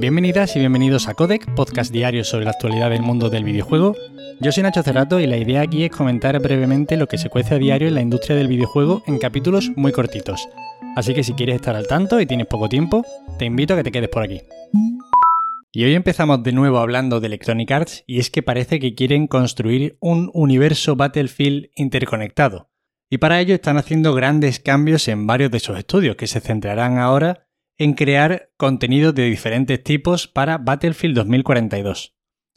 Bienvenidas y bienvenidos a Codec, podcast diario sobre la actualidad del mundo del videojuego. Yo soy Nacho Cerrato y la idea aquí es comentar brevemente lo que se cuece a diario en la industria del videojuego en capítulos muy cortitos. Así que si quieres estar al tanto y tienes poco tiempo, te invito a que te quedes por aquí. Y hoy empezamos de nuevo hablando de Electronic Arts y es que parece que quieren construir un universo Battlefield interconectado. Y para ello están haciendo grandes cambios en varios de sus estudios que se centrarán ahora en crear contenidos de diferentes tipos para Battlefield 2042.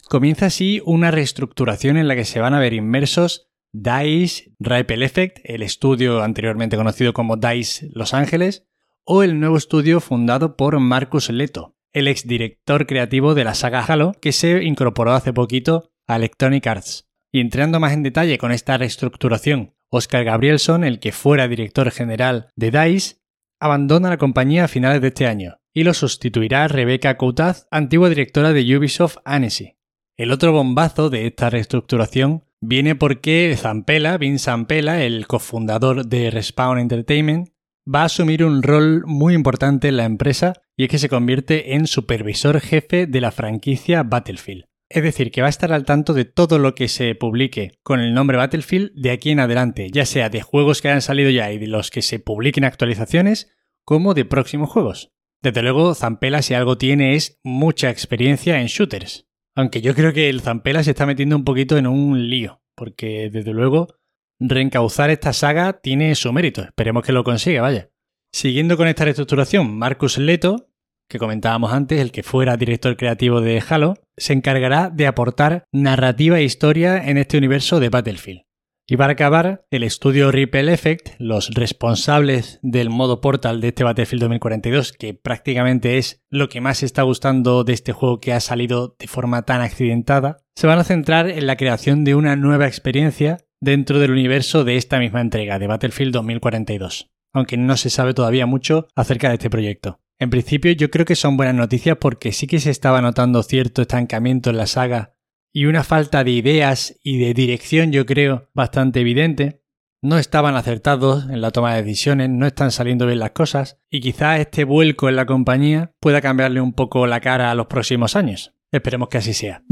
Comienza así una reestructuración en la que se van a ver inmersos DICE, Ripple Effect, el estudio anteriormente conocido como DICE Los Ángeles, o el nuevo estudio fundado por Marcus Leto, el exdirector creativo de la saga Halo, que se incorporó hace poquito a Electronic Arts. Y entrando más en detalle con esta reestructuración, Oscar Gabrielson, el que fuera director general de DICE, abandona la compañía a finales de este año y lo sustituirá Rebecca Coutaz, antigua directora de Ubisoft Annecy. El otro bombazo de esta reestructuración viene porque Zampella, Vince Zampella, el cofundador de Respawn Entertainment, va a asumir un rol muy importante en la empresa y es que se convierte en supervisor jefe de la franquicia Battlefield. Es decir, que va a estar al tanto de todo lo que se publique con el nombre Battlefield de aquí en adelante, ya sea de juegos que hayan salido ya y de los que se publiquen actualizaciones, como de próximos juegos. Desde luego, Zampella si algo tiene es mucha experiencia en shooters. Aunque yo creo que el Zampella se está metiendo un poquito en un lío, porque desde luego reencauzar esta saga tiene su mérito. Esperemos que lo consiga, vaya. Siguiendo con esta reestructuración, Marcus Leto, que comentábamos antes, el que fuera director creativo de Halo, se encargará de aportar narrativa e historia en este universo de Battlefield. Y para acabar, el estudio Ripple Effect, los responsables del modo portal de este Battlefield 2042, que prácticamente es lo que más está gustando de este juego que ha salido de forma tan accidentada, se van a centrar en la creación de una nueva experiencia dentro del universo de esta misma entrega, de Battlefield 2042, aunque no se sabe todavía mucho acerca de este proyecto. En principio yo creo que son buenas noticias porque sí que se estaba notando cierto estancamiento en la saga y una falta de ideas y de dirección yo creo bastante evidente. No estaban acertados en la toma de decisiones, no están saliendo bien las cosas y quizás este vuelco en la compañía pueda cambiarle un poco la cara a los próximos años. Esperemos que así sea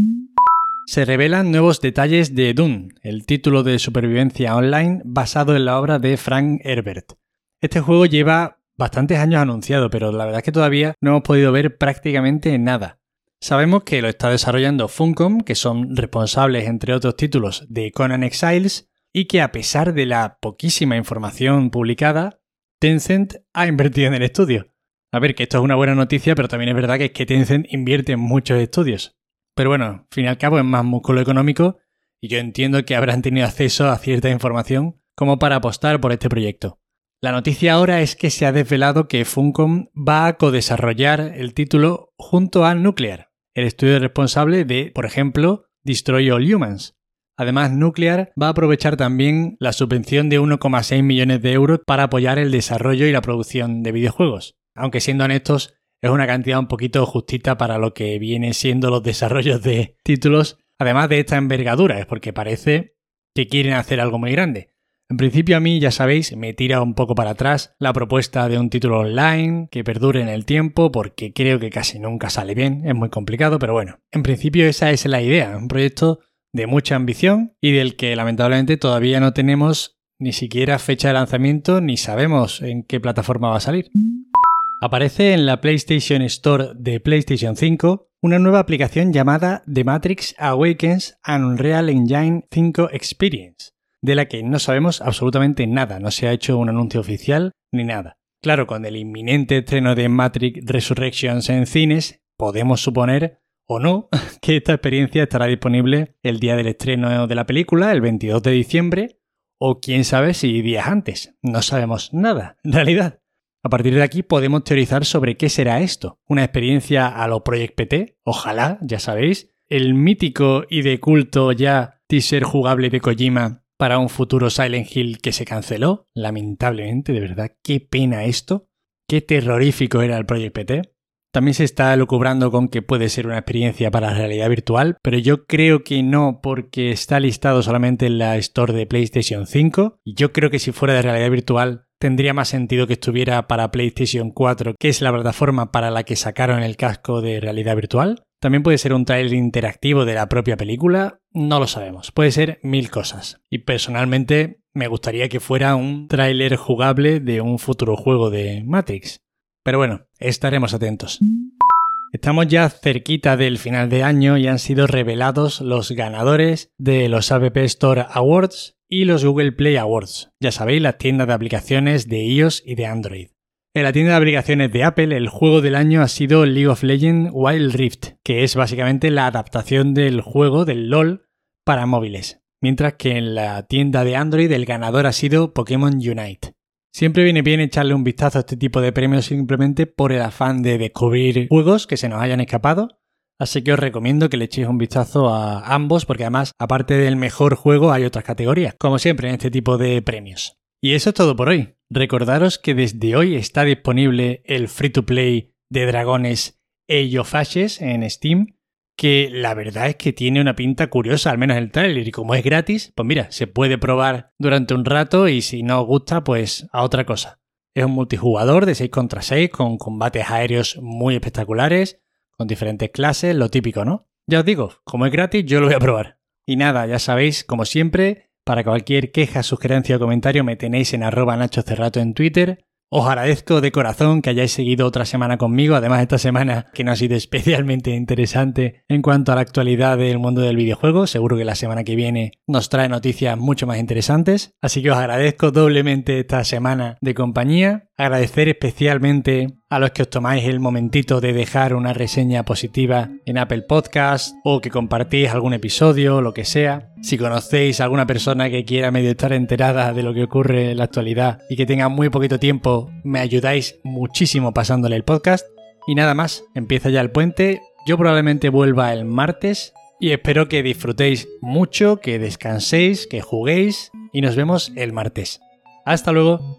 se revelan nuevos detalles de Dune, el título de supervivencia online basado en la obra de Frank Herbert. Este juego lleva bastantes años anunciado, pero la verdad es que todavía no hemos podido ver prácticamente nada. Sabemos que lo está desarrollando Funcom, que son responsables, entre otros títulos, de Conan Exiles, y que a pesar de la poquísima información publicada, Tencent ha invertido en el estudio. A ver, que esto es una buena noticia, pero también es verdad que es que Tencent invierte en muchos estudios. Pero bueno, al fin y al cabo es más músculo económico y yo entiendo que habrán tenido acceso a cierta información como para apostar por este proyecto. La noticia ahora es que se ha desvelado que Funcom va a codesarrollar el título junto a Nuclear, el estudio responsable de, por ejemplo, Destroy All Humans. Además, Nuclear va a aprovechar también la subvención de 1,6 millones de euros para apoyar el desarrollo y la producción de videojuegos. Aunque siendo honestos, es una cantidad un poquito justita para lo que vienen siendo los desarrollos de títulos, además de esta envergadura, es porque parece que quieren hacer algo muy grande. En principio a mí, ya sabéis, me tira un poco para atrás la propuesta de un título online que perdure en el tiempo porque creo que casi nunca sale bien, es muy complicado, pero bueno, en principio esa es la idea, un proyecto de mucha ambición y del que lamentablemente todavía no tenemos ni siquiera fecha de lanzamiento ni sabemos en qué plataforma va a salir. Aparece en la PlayStation Store de PlayStation 5 una nueva aplicación llamada The Matrix Awakens Unreal Engine 5 Experience, de la que no sabemos absolutamente nada, no se ha hecho un anuncio oficial ni nada. Claro, con el inminente estreno de Matrix Resurrections en cines, podemos suponer o no que esta experiencia estará disponible el día del estreno de la película, el 22 de diciembre, o quién sabe si días antes. No sabemos nada, en realidad. A partir de aquí podemos teorizar sobre qué será esto. ¿Una experiencia a lo Project PT? Ojalá, ya sabéis. El mítico y de culto ya teaser jugable de Kojima para un futuro Silent Hill que se canceló. Lamentablemente, de verdad, qué pena esto. Qué terrorífico era el Project PT. También se está lucubrando con que puede ser una experiencia para la realidad virtual, pero yo creo que no porque está listado solamente en la Store de PlayStation 5 y yo creo que si fuera de realidad virtual tendría más sentido que estuviera para PlayStation 4, que es la plataforma para la que sacaron el casco de realidad virtual. También puede ser un trailer interactivo de la propia película, no lo sabemos, puede ser mil cosas. Y personalmente me gustaría que fuera un tráiler jugable de un futuro juego de Matrix. Pero bueno, estaremos atentos. Estamos ya cerquita del final de año y han sido revelados los ganadores de los App Store Awards y los Google Play Awards. Ya sabéis, las tiendas de aplicaciones de iOS y de Android. En la tienda de aplicaciones de Apple, el juego del año ha sido League of Legends Wild Rift, que es básicamente la adaptación del juego del LOL para móviles. Mientras que en la tienda de Android el ganador ha sido Pokémon Unite. Siempre viene bien echarle un vistazo a este tipo de premios simplemente por el afán de descubrir juegos que se nos hayan escapado. Así que os recomiendo que le echéis un vistazo a ambos porque además, aparte del mejor juego, hay otras categorías, como siempre en este tipo de premios. Y eso es todo por hoy. Recordaros que desde hoy está disponible el free to play de dragones Age of en Steam, que la verdad es que tiene una pinta curiosa, al menos el trailer, y como es gratis, pues mira, se puede probar durante un rato y si no os gusta, pues a otra cosa. Es un multijugador de 6 contra 6 con combates aéreos muy espectaculares, con diferentes clases, lo típico, ¿no? Ya os digo, como es gratis, yo lo voy a probar. Y nada, ya sabéis, como siempre, para cualquier queja, sugerencia o comentario me tenéis en arroba Nacho Cerrato en Twitter. Os agradezco de corazón que hayáis seguido otra semana conmigo, además esta semana que no ha sido especialmente interesante en cuanto a la actualidad del mundo del videojuego, seguro que la semana que viene nos trae noticias mucho más interesantes, así que os agradezco doblemente esta semana de compañía, agradecer especialmente a los que os tomáis el momentito de dejar una reseña positiva en Apple Podcast o que compartís algún episodio, lo que sea. Si conocéis a alguna persona que quiera medio estar enterada de lo que ocurre en la actualidad y que tenga muy poquito tiempo, me ayudáis muchísimo pasándole el podcast. Y nada más, empieza ya el puente. Yo probablemente vuelva el martes y espero que disfrutéis mucho, que descanséis, que juguéis y nos vemos el martes. Hasta luego.